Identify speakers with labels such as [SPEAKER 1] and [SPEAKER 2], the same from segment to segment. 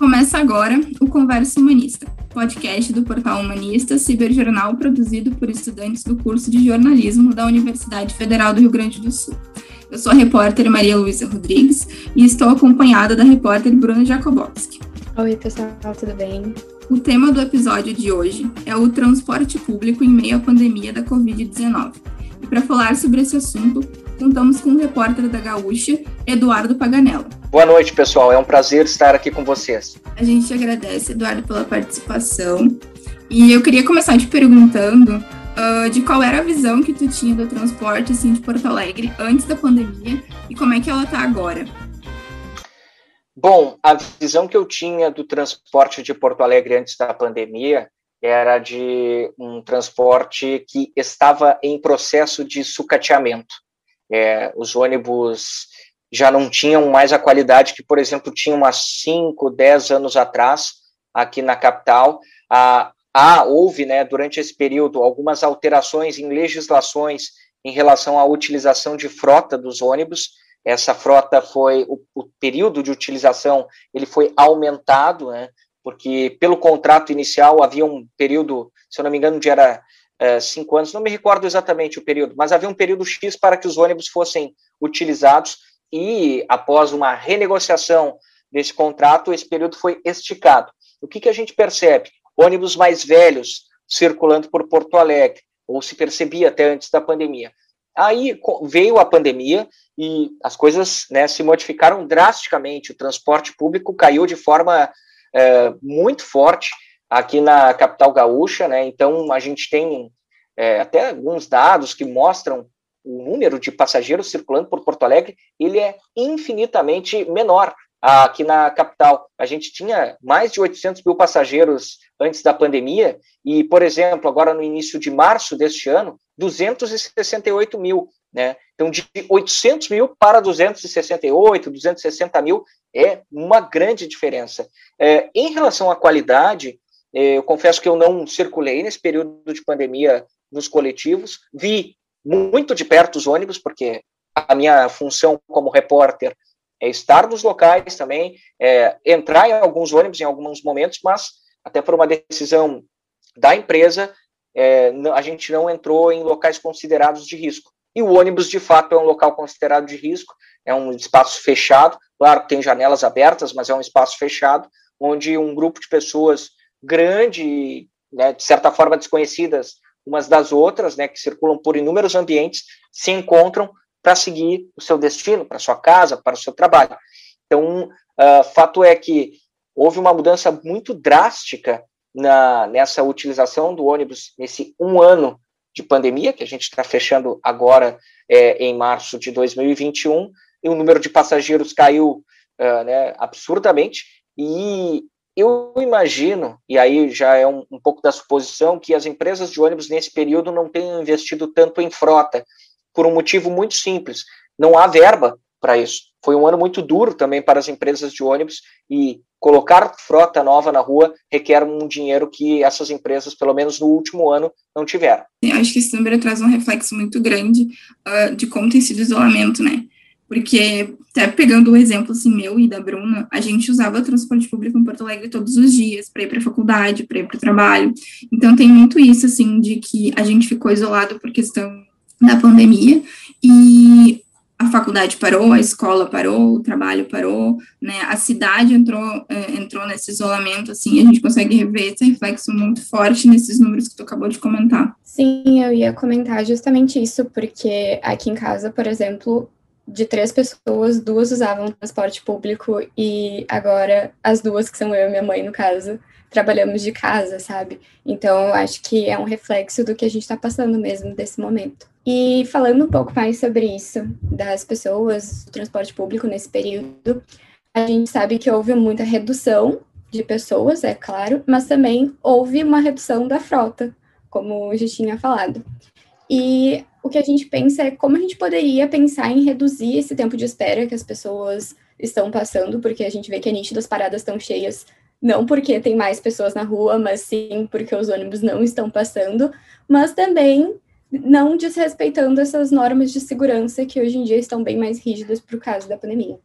[SPEAKER 1] Começa agora o Conversa Humanista, podcast do portal Humanista, ciberjornal produzido por estudantes do curso de jornalismo da Universidade Federal do Rio Grande do Sul. Eu sou a repórter Maria Luísa Rodrigues e estou acompanhada da repórter Bruna Jakobowski.
[SPEAKER 2] Oi, pessoal, tudo bem?
[SPEAKER 1] O tema do episódio de hoje é o transporte público em meio à pandemia da Covid-19. E para falar sobre esse assunto, contamos com o repórter da Gaúcha, Eduardo Paganella.
[SPEAKER 3] Boa noite, pessoal. É um prazer estar aqui com vocês.
[SPEAKER 1] A gente agradece, Eduardo, pela participação. E eu queria começar te perguntando uh, de qual era a visão que tu tinha do transporte assim, de Porto Alegre antes da pandemia e como é que ela está agora.
[SPEAKER 3] Bom, a visão que eu tinha do transporte de Porto Alegre antes da pandemia era de um transporte que estava em processo de sucateamento. É, os ônibus já não tinham mais a qualidade que, por exemplo, tinham há 5, 10 anos atrás, aqui na capital. Ah, há, houve, né, durante esse período, algumas alterações em legislações em relação à utilização de frota dos ônibus. Essa frota foi, o, o período de utilização, ele foi aumentado, né, porque pelo contrato inicial havia um período, se eu não me engano, de era é, cinco anos, não me recordo exatamente o período, mas havia um período X para que os ônibus fossem utilizados e, após uma renegociação desse contrato, esse período foi esticado. O que, que a gente percebe? Ônibus mais velhos circulando por Porto Alegre, ou se percebia até antes da pandemia. Aí veio a pandemia e as coisas né, se modificaram drasticamente. O transporte público caiu de forma é, muito forte aqui na capital gaúcha, né? Então a gente tem é, até alguns dados que mostram o número de passageiros circulando por Porto Alegre, ele é infinitamente menor aqui na capital. A gente tinha mais de 800 mil passageiros antes da pandemia e, por exemplo, agora no início de março deste ano, 268 mil. Né? Então, de 800 mil para 268, 260 mil é uma grande diferença. É, em relação à qualidade, eu confesso que eu não circulei nesse período de pandemia nos coletivos, vi muito de perto os ônibus, porque a minha função como repórter é estar nos locais também, é, entrar em alguns ônibus em alguns momentos, mas até por uma decisão da empresa, é, a gente não entrou em locais considerados de risco. E o ônibus, de fato, é um local considerado de risco, é um espaço fechado, claro que tem janelas abertas, mas é um espaço fechado, onde um grupo de pessoas grande, né, de certa forma desconhecidas umas das outras, né, que circulam por inúmeros ambientes, se encontram para seguir o seu destino, para sua casa, para o seu trabalho. Então, uh, fato é que houve uma mudança muito drástica na, nessa utilização do ônibus nesse um ano de pandemia, que a gente está fechando agora é, em março de 2021, e o número de passageiros caiu uh, né, absurdamente, e eu imagino, e aí já é um, um, pouco da suposição, que as empresas de ônibus nesse período não tenham investido tanto em frota, por um motivo muito simples: não há verba para isso. Foi um ano muito duro também para as empresas de ônibus e colocar frota nova na rua requer um dinheiro que essas empresas, pelo menos no último ano, não tiveram.
[SPEAKER 1] Eu acho que esse número traz um reflexo muito grande uh, de como tem sido o isolamento, né? Porque, até pegando o exemplo assim, meu e da Bruna, a gente usava transporte público em Porto Alegre todos os dias, para ir para a faculdade, para ir para o trabalho. Então, tem muito isso, assim, de que a gente ficou isolado por questão da pandemia e a faculdade parou, a escola parou, o trabalho parou, né, a cidade entrou, é, entrou nesse isolamento, assim, a gente consegue rever esse reflexo muito forte nesses números que tu acabou de comentar.
[SPEAKER 2] Sim, eu ia comentar justamente isso, porque aqui em casa, por exemplo, de três pessoas, duas usavam transporte público e agora as duas, que são eu e minha mãe, no caso, trabalhamos de casa, sabe? Então, acho que é um reflexo do que a gente está passando mesmo desse momento. E falando um pouco mais sobre isso, das pessoas, do transporte público nesse período, a gente sabe que houve muita redução de pessoas, é claro, mas também houve uma redução da frota, como eu já tinha falado. E o que a gente pensa é como a gente poderia pensar em reduzir esse tempo de espera que as pessoas estão passando, porque a gente vê que a nítido as paradas estão cheias, não porque tem mais pessoas na rua, mas sim porque os ônibus não estão passando, mas também não desrespeitando essas normas de segurança que hoje em dia estão bem mais rígidas por causa da pandemia.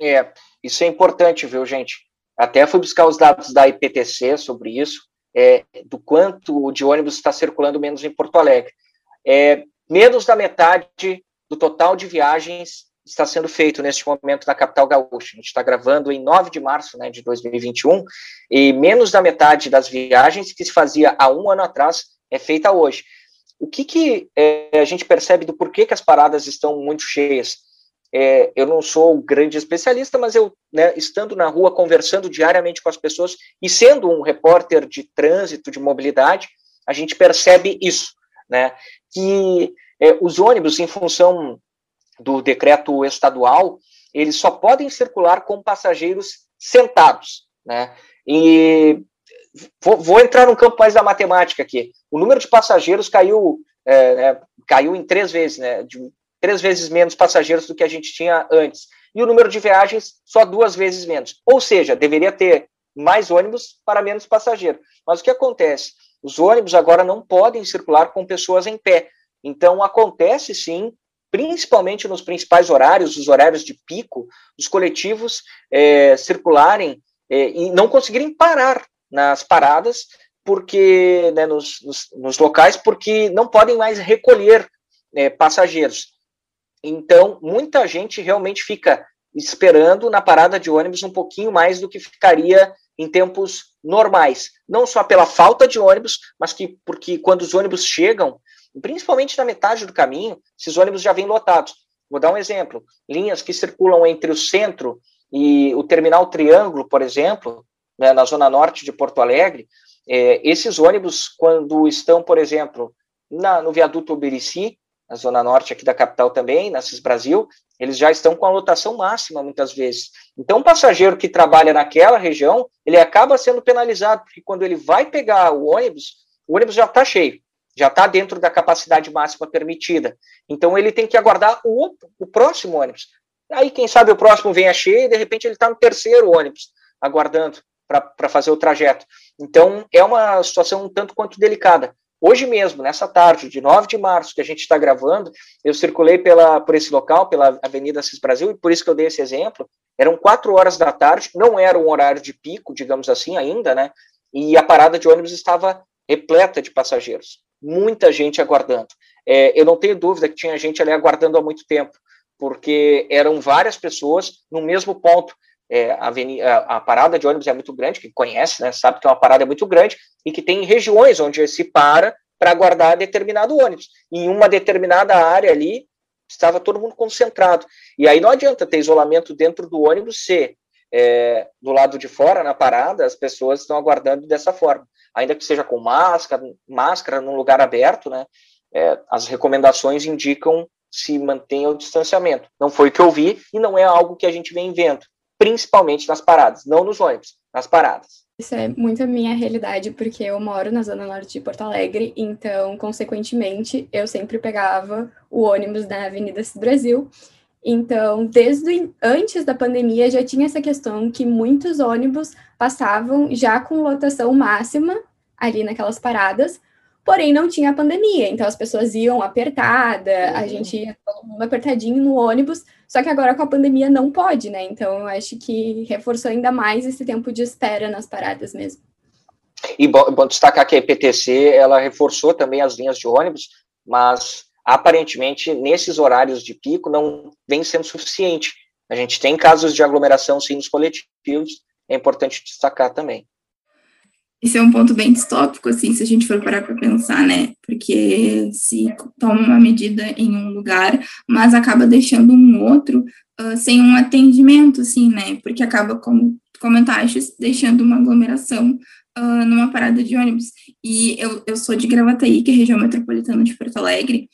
[SPEAKER 3] É, isso é importante, viu, gente? até fui buscar os dados da IPTC sobre isso, é, do quanto de ônibus está circulando menos em Porto Alegre. É, menos da metade do total de viagens está sendo feito neste momento na capital gaúcha. A gente está gravando em 9 de março né, de 2021, e menos da metade das viagens que se fazia há um ano atrás é feita hoje. O que, que é, a gente percebe do porquê que as paradas estão muito cheias? É, eu não sou um grande especialista, mas eu, né, estando na rua, conversando diariamente com as pessoas e sendo um repórter de trânsito, de mobilidade, a gente percebe isso, né, que é, os ônibus, em função do decreto estadual, eles só podem circular com passageiros sentados, né, e vou, vou entrar num campo mais da matemática aqui. O número de passageiros caiu, é, é, caiu em três vezes, né, de três vezes menos passageiros do que a gente tinha antes. E o número de viagens só duas vezes menos. Ou seja, deveria ter mais ônibus para menos passageiros. Mas o que acontece? Os ônibus agora não podem circular com pessoas em pé. Então, acontece sim, principalmente nos principais horários, os horários de pico, os coletivos é, circularem é, e não conseguirem parar nas paradas, porque né, nos, nos, nos, locais, porque não podem mais recolher é, passageiros. Então, muita gente realmente fica esperando na parada de ônibus um pouquinho mais do que ficaria em tempos normais. Não só pela falta de ônibus, mas que porque quando os ônibus chegam, principalmente na metade do caminho, esses ônibus já vêm lotados. Vou dar um exemplo: linhas que circulam entre o centro e o terminal Triângulo, por exemplo, né, na zona norte de Porto Alegre, é, esses ônibus, quando estão, por exemplo, na, no viaduto Uberici, na zona norte aqui da capital também, na CIS Brasil, eles já estão com a lotação máxima muitas vezes. Então, um passageiro que trabalha naquela região, ele acaba sendo penalizado, porque quando ele vai pegar o ônibus, o ônibus já está cheio, já está dentro da capacidade máxima permitida. Então, ele tem que aguardar o, o próximo ônibus. Aí, quem sabe o próximo venha cheio e, de repente, ele está no terceiro ônibus, aguardando para fazer o trajeto. Então, é uma situação um tanto quanto delicada. Hoje mesmo, nessa tarde, de 9 de março, que a gente está gravando, eu circulei pela, por esse local, pela Avenida Cis Brasil, e por isso que eu dei esse exemplo. Eram quatro horas da tarde, não era um horário de pico, digamos assim, ainda, né? E a parada de ônibus estava repleta de passageiros. Muita gente aguardando. É, eu não tenho dúvida que tinha gente ali aguardando há muito tempo, porque eram várias pessoas no mesmo ponto é, a, a, parada de ônibus é muito grande, que conhece, né, sabe que é uma parada muito grande e que tem regiões onde se para para aguardar determinado ônibus. Em uma determinada área ali estava todo mundo concentrado. E aí não adianta ter isolamento dentro do ônibus se é, do lado de fora, na parada, as pessoas estão aguardando dessa forma. Ainda que seja com máscara, máscara num lugar aberto, né? É, as recomendações indicam se mantenha o distanciamento. Não foi o que eu vi e não é algo que a gente vem vendo principalmente nas paradas, não nos ônibus, nas paradas.
[SPEAKER 2] Isso é muito a minha realidade, porque eu moro na zona norte de Porto Alegre, então, consequentemente, eu sempre pegava o ônibus na Avenida Brasil. Então, desde antes da pandemia, já tinha essa questão que muitos ônibus passavam já com lotação máxima ali naquelas paradas, porém não tinha pandemia, então as pessoas iam apertada, uhum. a gente ia todo mundo apertadinho no ônibus, só que agora com a pandemia não pode, né? Então eu acho que reforçou ainda mais esse tempo de espera nas paradas mesmo.
[SPEAKER 3] E bom, bom destacar que a IPTC ela reforçou também as linhas de ônibus, mas aparentemente nesses horários de pico não vem sendo suficiente. A gente tem casos de aglomeração sim nos coletivos, é importante destacar também.
[SPEAKER 1] Esse é um ponto bem distópico, assim, se a gente for parar para pensar, né? Porque se toma uma medida em um lugar, mas acaba deixando um outro uh, sem um atendimento, assim, né? Porque acaba, como comentaste, deixando uma aglomeração uh, numa parada de ônibus. E eu, eu sou de Gravataí, que é região metropolitana de Porto Alegre,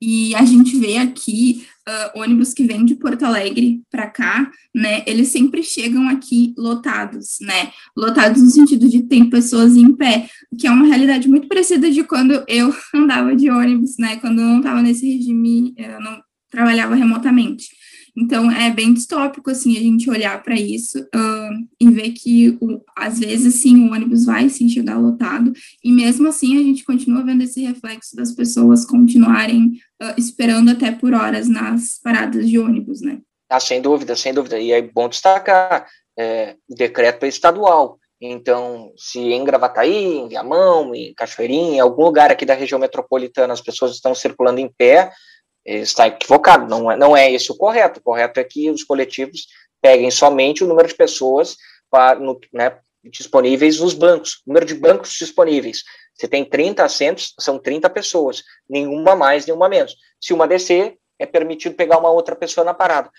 [SPEAKER 1] e a gente vê aqui uh, ônibus que vêm de Porto Alegre para cá, né? Eles sempre chegam aqui lotados, né? Lotados no sentido de tem pessoas em pé, que é uma realidade muito parecida de quando eu andava de ônibus, né? Quando eu não estava nesse regime, eu não trabalhava remotamente. Então, é bem distópico, assim, a gente olhar para isso uh, e ver que, o, às vezes, sim, o ônibus vai, sim, chegar lotado, e mesmo assim a gente continua vendo esse reflexo das pessoas continuarem uh, esperando até por horas nas paradas de ônibus, né?
[SPEAKER 3] Ah, sem dúvida, sem dúvida. E é bom destacar, é, o decreto é estadual. Então, se em Gravataí, em Viamão, em Cachoeirinha, em algum lugar aqui da região metropolitana as pessoas estão circulando em pé, está equivocado, não é, não é esse o correto. O correto é que os coletivos peguem somente o número de pessoas para, no, né, disponíveis nos bancos, número de bancos disponíveis. Você tem 30 assentos, são 30 pessoas, nenhuma mais, nenhuma menos. Se uma descer, é permitido pegar uma outra pessoa na parada.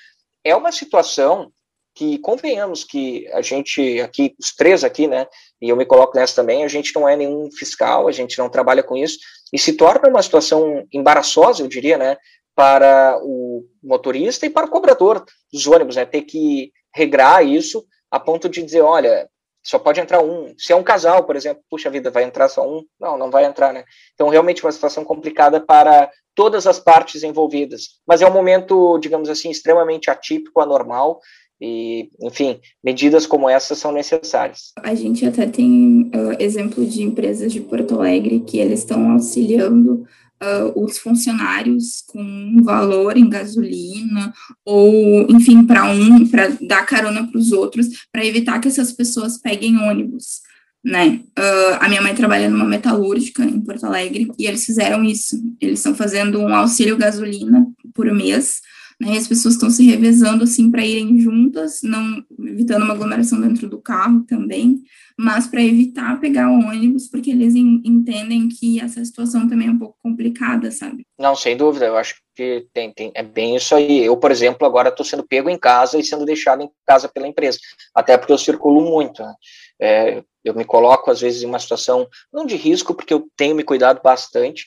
[SPEAKER 3] É uma situação que convenhamos que a gente aqui, os três aqui, né, e eu me coloco nessa também, a gente não é nenhum fiscal, a gente não trabalha com isso, e se torna uma situação embaraçosa, eu diria, né, para o motorista e para o cobrador dos ônibus, né, ter que regrar isso a ponto de dizer, olha, só pode entrar um. Se é um casal, por exemplo, puxa vida, vai entrar só um? Não, não vai entrar, né? Então, realmente, uma situação complicada para todas as partes envolvidas. Mas é um momento, digamos assim, extremamente atípico, anormal, e, enfim, medidas como essas são necessárias.
[SPEAKER 1] A gente até tem uh, exemplo de empresas de Porto Alegre que eles estão auxiliando uh, os funcionários com valor em gasolina, ou, enfim, para um, para dar carona para os outros, para evitar que essas pessoas peguem ônibus. Né? Uh, a minha mãe trabalha numa metalúrgica em Porto Alegre e eles fizeram isso. Eles estão fazendo um auxílio gasolina por mês né? As pessoas estão se revezando assim para irem juntas, não evitando uma aglomeração dentro do carro também, mas para evitar pegar o ônibus, porque eles entendem que essa situação também é um pouco complicada, sabe?
[SPEAKER 3] Não, sem dúvida, eu acho que tem, tem é bem isso aí. Eu, por exemplo, agora estou sendo pego em casa e sendo deixado em casa pela empresa, até porque eu circulo muito. Né? É, eu me coloco, às vezes, em uma situação, não de risco, porque eu tenho me cuidado bastante,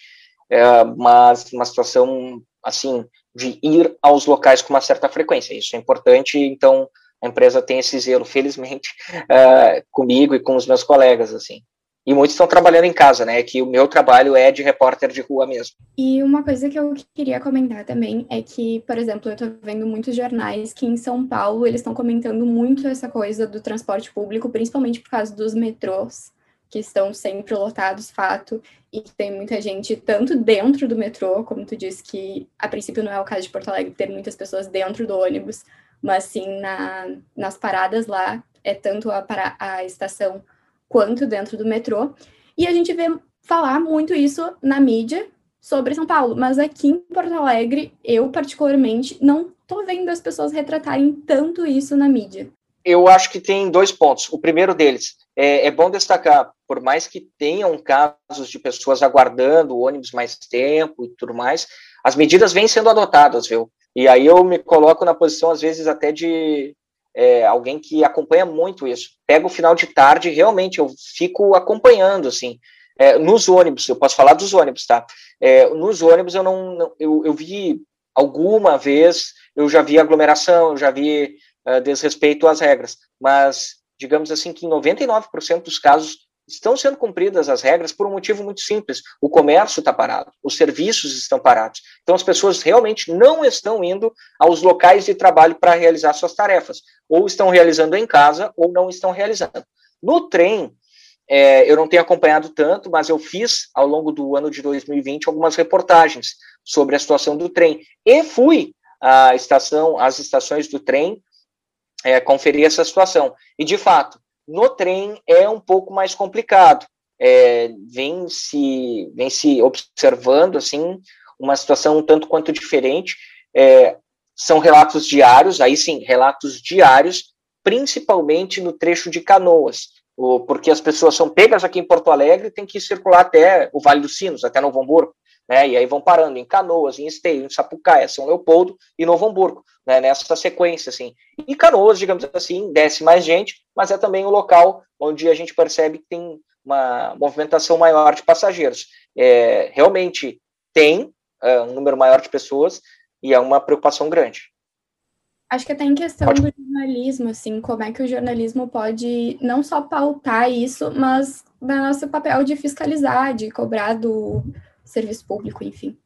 [SPEAKER 3] é, mas uma situação, assim, de ir aos locais com uma certa frequência. Isso é importante, então a empresa tem esse zelo, felizmente, uh, comigo e com os meus colegas, assim. E muitos estão trabalhando em casa, né? Que o meu trabalho é de repórter de rua mesmo.
[SPEAKER 2] E uma coisa que eu queria comentar também é que, por exemplo, eu estou vendo muitos jornais que em São Paulo eles estão comentando muito essa coisa do transporte público, principalmente por causa dos metrôs que estão sempre lotados, fato, e que tem muita gente tanto dentro do metrô, como tu disse que a princípio não é o caso de Porto Alegre ter muitas pessoas dentro do ônibus, mas sim na, nas paradas lá, é tanto a, a estação quanto dentro do metrô. E a gente vê falar muito isso na mídia sobre São Paulo, mas aqui em Porto Alegre, eu particularmente não tô vendo as pessoas retratarem tanto isso na mídia.
[SPEAKER 3] Eu acho que tem dois pontos. O primeiro deles, é, é, bom destacar, por mais que tenham casos de pessoas aguardando o ônibus mais tempo e tudo mais, as medidas vêm sendo adotadas, viu? E aí eu me coloco na posição, às vezes, até de é, alguém que acompanha muito isso. Pega o final de tarde, realmente, eu fico acompanhando, assim, é, nos ônibus, eu posso falar dos ônibus, tá? É, nos ônibus eu não, não, eu, eu vi alguma vez, eu já vi aglomeração, eu já vi uh, desrespeito às regras, mas digamos assim, que em 99% dos casos estão sendo cumpridas as regras por um motivo muito simples: o comércio está parado, os serviços estão parados. Então, as pessoas realmente não estão indo aos locais de trabalho para realizar suas tarefas, ou estão realizando em casa, ou não estão realizando. No trem, é, eu não tenho acompanhado tanto, mas eu fiz ao longo do ano de 2020 algumas reportagens sobre a situação do trem e fui à estação, às estações do trem é, conferir essa situação. E, de fato, no trem é um pouco mais complicado. É, vem, se, vem se observando, assim, uma situação um tanto quanto diferente. É, são relatos diários, aí sim, relatos diários, principalmente no trecho de Canoas, porque as pessoas são pegas aqui em Porto Alegre e tem que circular até o Vale dos Sinos, até Novo Hamburgo né? E aí vão parando em Canoas, em Esteio, em Sapucaia, São Leopoldo e Novo Hamburgo, né? Nessa sequência, assim. E Canoas, digamos assim, desce mais gente, mas é também o local onde a gente percebe que tem uma movimentação maior de passageiros. É, realmente tem é, um número maior de pessoas e é uma preocupação grande.
[SPEAKER 2] Acho que até em questão pode. do jornalismo, assim, como é que o jornalismo pode não só pautar isso, mas no nosso papel de fiscalizar, de cobrar do, serviço público, enfim?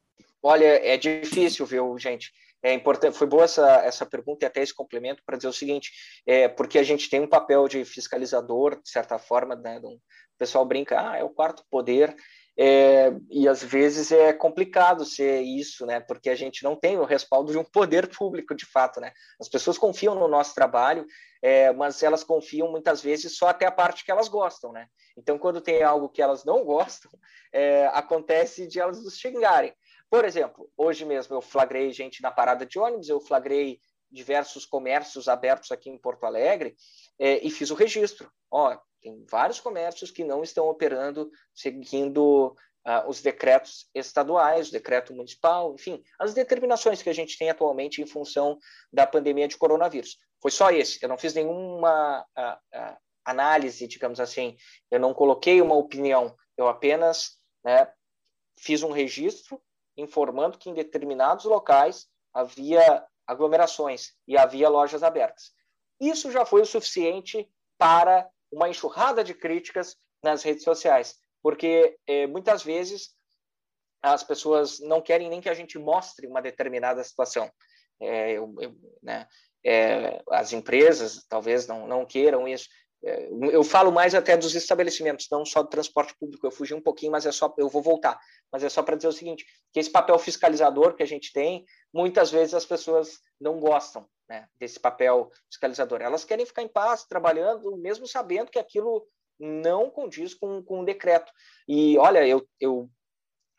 [SPEAKER 3] Olha, é difícil, viu, gente? É importante, foi boa essa, essa pergunta e até esse complemento para dizer o seguinte, é, porque a gente tem um papel de fiscalizador, de certa forma, né, o pessoal brinca, ah, é o quarto poder, É, e às vezes é complicado ser isso, né? Porque a gente não tem o respaldo de um poder público, de fato, né? As pessoas confiam no nosso trabalho, é, mas elas confiam muitas vezes só até a parte que elas gostam, né? Então, quando tem algo que elas não gostam, é, acontece de elas nos xingarem. Por exemplo, hoje mesmo eu flagrei gente na parada de ônibus, eu flagrei diversos comércios abertos aqui em Porto Alegre é, e fiz o registro. Ó, tem vários comércios que não estão operando seguindo uh, os decretos estaduais, o decreto municipal, enfim, as determinações que a gente tem atualmente em função da pandemia de coronavírus. Foi só esse. Eu não fiz nenhuma uh, uh, análise, digamos assim. Eu não coloquei uma opinião. Eu apenas né, fiz um registro informando que em determinados locais havia aglomerações e havia lojas abertas. Isso já foi o suficiente para uma enxurrada de críticas nas redes sociais, porque eh, muitas vezes as pessoas não querem nem que a gente mostre uma determinada situação. É, eu, eu, né, é, as empresas talvez não, não queiram isso. É, eu falo mais até dos estabelecimentos, não só do transporte público. Eu fugi um pouquinho, mas é só, eu vou voltar. Mas é só para dizer o seguinte: que esse papel fiscalizador que a gente tem, muitas vezes as pessoas não gostam né, desse papel fiscalizador. Elas querem ficar em paz, trabalhando, mesmo sabendo que aquilo não condiz com, com o decreto. E olha, eu, eu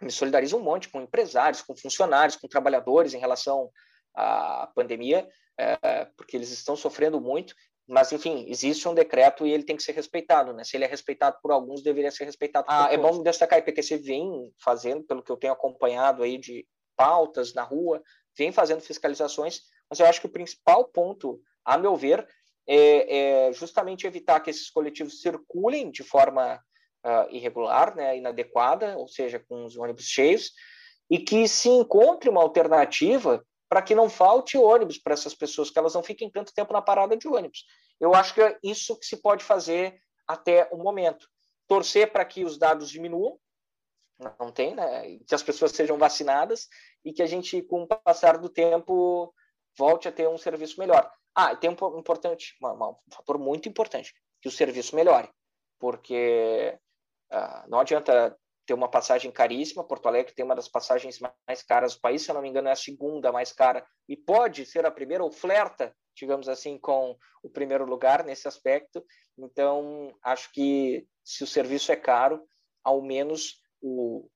[SPEAKER 3] me solidarizo um monte com empresários, com funcionários, com trabalhadores em relação à pandemia, é, porque eles estão sofrendo muito mas, enfim, existe um decreto e ele tem que ser respeitado, né? Se ele é respeitado por alguns, deveria ser respeitado por ah, todos. É bom destacar, a IPTC vem fazendo, pelo que eu tenho acompanhado aí de pautas na rua, vem fazendo fiscalizações, mas eu acho que o principal ponto, a meu ver, é, é justamente evitar que esses coletivos circulem de forma uh, irregular, né, inadequada, ou seja, com os ônibus cheios, e que se encontre uma alternativa para que não falte ônibus para essas pessoas, que elas não fiquem tanto tempo na parada de ônibus. Eu acho que é isso que se pode fazer até o momento. Torcer para que os dados diminuam, não tem, né? Que as pessoas sejam vacinadas e que a gente, com o passar do tempo, volte a ter um serviço melhor. Ah, tem um importante, um fator muito importante, que o serviço melhore, porque uh, não adianta ter uma passagem caríssima. Porto Alegre tem uma das passagens mais caras do país, se eu não me engano, é a segunda mais cara, e pode ser a primeira, ou flerta, digamos assim, com o primeiro lugar nesse aspecto. Então, acho que se o serviço é caro, ao menos o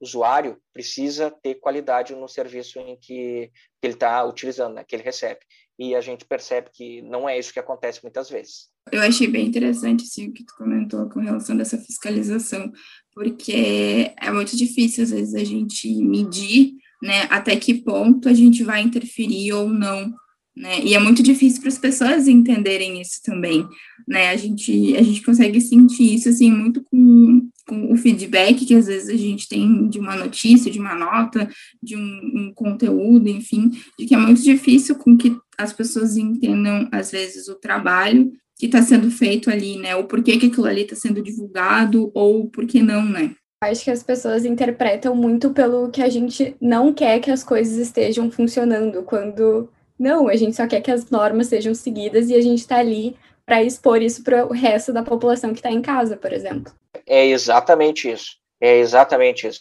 [SPEAKER 3] usuário precisa ter qualidade no serviço em que ele está utilizando, né, que ele recebe. E a gente percebe que não é isso que acontece muitas vezes.
[SPEAKER 1] Eu achei bem interessante assim, o que tu comentou com relação dessa fiscalização, porque é muito difícil, às vezes, a gente medir né, até que ponto a gente vai interferir ou não. Né? E é muito difícil para as pessoas entenderem isso também. Né? A, gente, a gente consegue sentir isso assim, muito com, com o feedback que às vezes a gente tem de uma notícia, de uma nota, de um, um conteúdo, enfim, de que é muito difícil com que as pessoas entendam, às vezes, o trabalho que está sendo feito ali, né? O porquê que aquilo ali está sendo divulgado ou por que não, né?
[SPEAKER 2] Acho que as pessoas interpretam muito pelo que a gente não quer que as coisas estejam funcionando, quando não, a gente só quer que as normas sejam seguidas e a gente está ali para expor isso para o resto da população que está em casa, por exemplo.
[SPEAKER 3] É exatamente isso. É exatamente isso.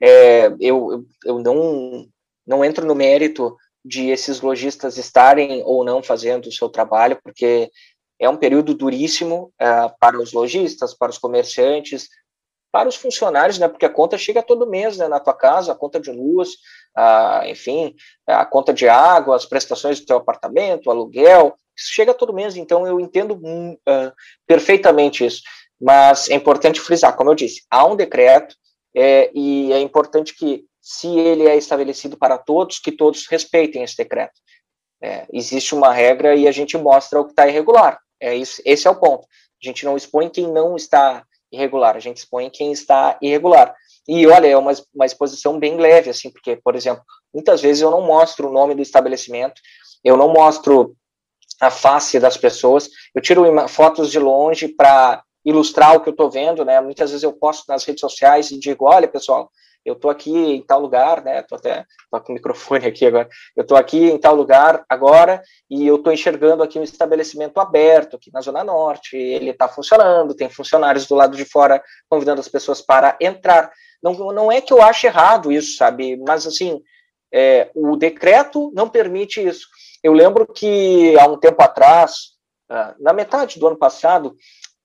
[SPEAKER 3] É, eu, eu não, não entro no mérito de esses lojistas estarem ou não fazendo o seu trabalho, porque é um período duríssimo uh, para os lojistas, para os comerciantes, para os funcionários, né? Porque a conta chega todo mês, né? Na tua casa, a conta de luz, uh, enfim, a conta de água, as prestações do teu apartamento, aluguel, isso chega todo mês. Então eu entendo uh, perfeitamente isso. Mas é importante frisar, como eu disse, há um decreto é, e é importante que, se ele é estabelecido para todos, que todos respeitem esse decreto. É, existe uma regra e a gente mostra o que está irregular. É isso, esse é o ponto. A gente não expõe quem não está irregular, a gente expõe quem está irregular. E olha, é uma, uma exposição bem leve, assim, porque, por exemplo, muitas vezes eu não mostro o nome do estabelecimento, eu não mostro a face das pessoas, eu tiro fotos de longe para ilustrar o que eu estou vendo, né? Muitas vezes eu posto nas redes sociais e digo, olha, pessoal, eu tô aqui em tal lugar, né? Tô até tô com o microfone aqui agora. Eu tô aqui em tal lugar agora e eu tô enxergando aqui um estabelecimento aberto aqui na Zona Norte. Ele está funcionando, tem funcionários do lado de fora convidando as pessoas para entrar. Não, não é que eu ache errado isso, sabe? Mas assim, é, o decreto não permite isso. Eu lembro que há um tempo atrás, ah, na metade do ano passado,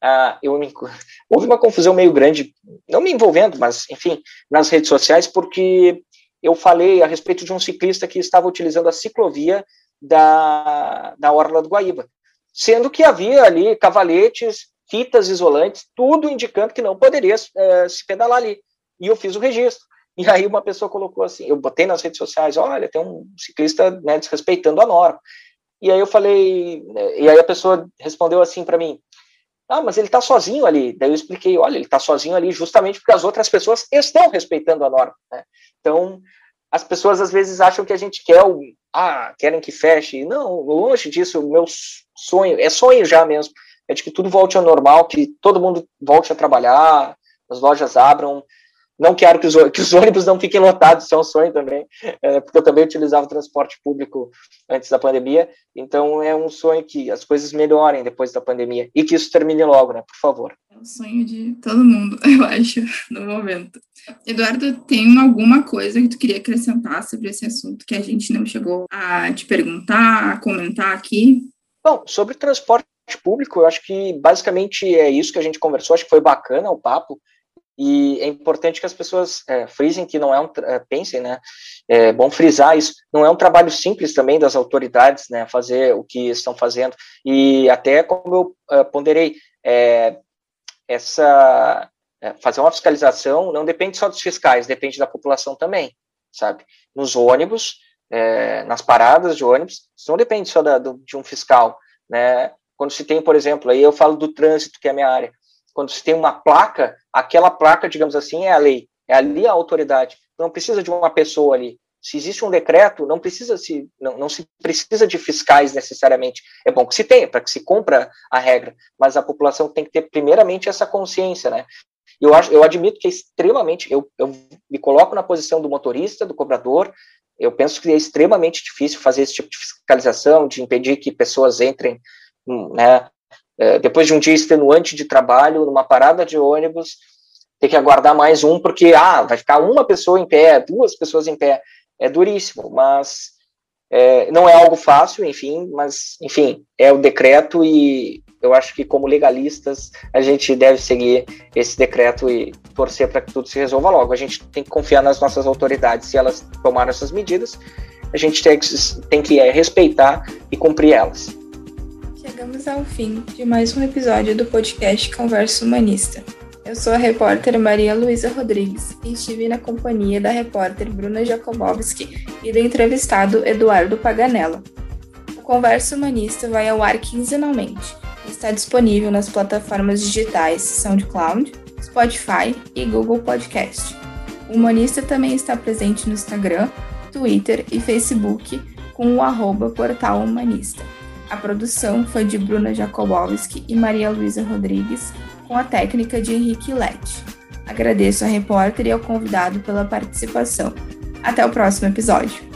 [SPEAKER 3] ah, eu me, houve uma confusão meio grande, não me envolvendo, mas enfim, nas redes sociais, porque eu falei a respeito de um ciclista que estava utilizando a ciclovia da, da Orla do Guaíba, sendo que havia ali cavaletes, fitas isolantes, tudo indicando que não poderia uh, se pedalar ali. E eu fiz o registro. E aí uma pessoa colocou assim, eu botei nas redes sociais, olha, tem um ciclista né, desrespeitando a norma. E aí eu falei, e aí a pessoa respondeu assim para mim, ah, mas ele está sozinho ali. Daí eu expliquei, olha, ele está sozinho ali justamente porque as outras pessoas estão respeitando a norma. Né? Então, as pessoas às vezes acham que a gente quer o, ah, querem que feche. Não, longe disso, o meu sonho, é sonho já mesmo, é de que tudo volte ao normal, que todo mundo volte a trabalhar, as lojas abram, não quero que os, que os ônibus não fiquem lotados, isso é um sonho também, é, porque eu também utilizava o transporte público antes da pandemia, então é um sonho que as coisas melhorem depois da pandemia e que isso termine logo, né, por favor.
[SPEAKER 1] É o sonho de todo mundo, eu acho, no momento. Eduardo, tem alguma coisa que tu queria acrescentar sobre esse assunto que a gente não chegou a te perguntar, a comentar aqui?
[SPEAKER 3] Bom, sobre transporte público, eu acho que basicamente é isso que a gente conversou, acho que foi bacana o papo, e é importante que as pessoas é, frisem que não é um, é, pensem, né, é bom frisar isso, não é um trabalho simples também das autoridades, né, fazer o que estão fazendo, e até como eu é, ponderei, é, essa, é, fazer uma fiscalização não depende só dos fiscais, depende da população também, sabe, nos ônibus, é, nas paradas de ônibus, isso não depende só da, do, de um fiscal, né, quando se tem, por exemplo, aí eu falo do trânsito, que é a minha área, quando se tem uma placa, aquela placa, digamos assim, é a lei, é ali a autoridade. Não precisa de uma pessoa ali. Se existe um decreto, não precisa se não, não se precisa de fiscais necessariamente. É bom que se tenha, para que se cumpra a regra, mas a população tem que ter primeiramente essa consciência, né? Eu acho, eu admito que é extremamente, eu, eu me coloco na posição do motorista, do cobrador. Eu penso que é extremamente difícil fazer esse tipo de fiscalização, de impedir que pessoas entrem, né, é, depois de um dia extenuante de trabalho, numa parada de ônibus, ter que aguardar mais um, porque, ah, vai ficar uma pessoa em pé, duas pessoas em pé. É duríssimo, mas é, não é algo fácil, enfim, mas, enfim, é o decreto e eu acho que, como legalistas, a gente deve seguir esse decreto e torcer para que tudo se resolva logo. A gente tem que confiar nas nossas autoridades, se elas tomaram essas medidas, a gente tem que, tem que é, respeitar e cumprir elas.
[SPEAKER 2] Chegamos ao fim de mais um episódio do podcast Conversa Humanista. Eu sou a repórter Maria Luísa Rodrigues e estive na companhia da repórter Bruna Jakobowski e do entrevistado Eduardo Paganella. O Conversa Humanista vai ao ar quinzenalmente e está disponível nas plataformas digitais SoundCloud, Spotify e Google Podcast. O Humanista também está presente no Instagram, Twitter e Facebook com o arroba Portal Humanista. A produção foi de Bruna Jakobowski e Maria Luísa Rodrigues, com a técnica de Henrique Lett. Agradeço ao repórter e ao convidado pela participação. Até o próximo episódio.